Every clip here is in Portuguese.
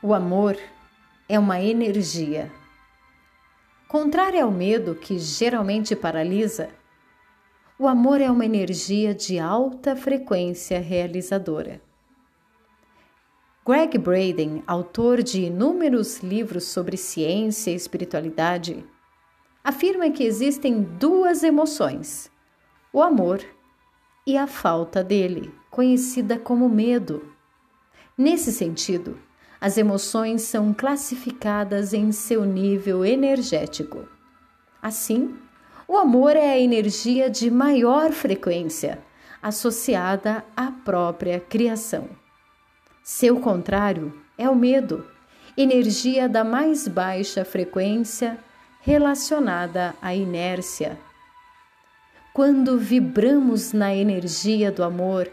O amor é uma energia. Contrário ao medo que geralmente paralisa, o amor é uma energia de alta frequência realizadora. Greg Braden, autor de inúmeros livros sobre ciência e espiritualidade, afirma que existem duas emoções: o amor e a falta dele, conhecida como medo. Nesse sentido, as emoções são classificadas em seu nível energético. Assim, o amor é a energia de maior frequência, associada à própria criação. Seu contrário é o medo, energia da mais baixa frequência relacionada à inércia. Quando vibramos na energia do amor,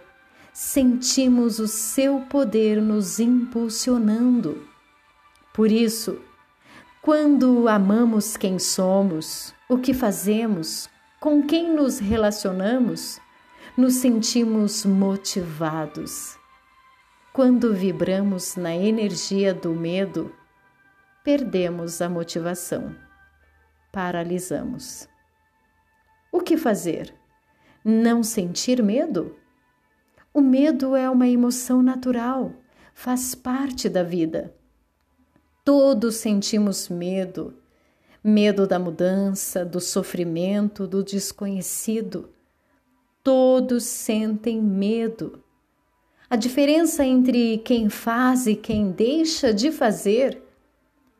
sentimos o seu poder nos impulsionando. Por isso, quando amamos quem somos, o que fazemos, com quem nos relacionamos, nos sentimos motivados. Quando vibramos na energia do medo, perdemos a motivação, paralisamos. O que fazer? Não sentir medo? O medo é uma emoção natural, faz parte da vida. Todos sentimos medo. Medo da mudança, do sofrimento, do desconhecido. Todos sentem medo. A diferença entre quem faz e quem deixa de fazer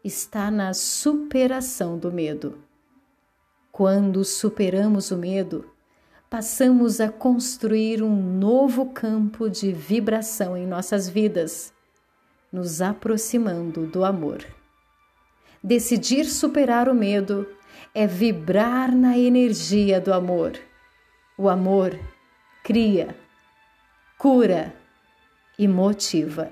está na superação do medo. Quando superamos o medo, passamos a construir um novo campo de vibração em nossas vidas, nos aproximando do amor. Decidir superar o medo é vibrar na energia do amor. O amor cria, cura e motiva.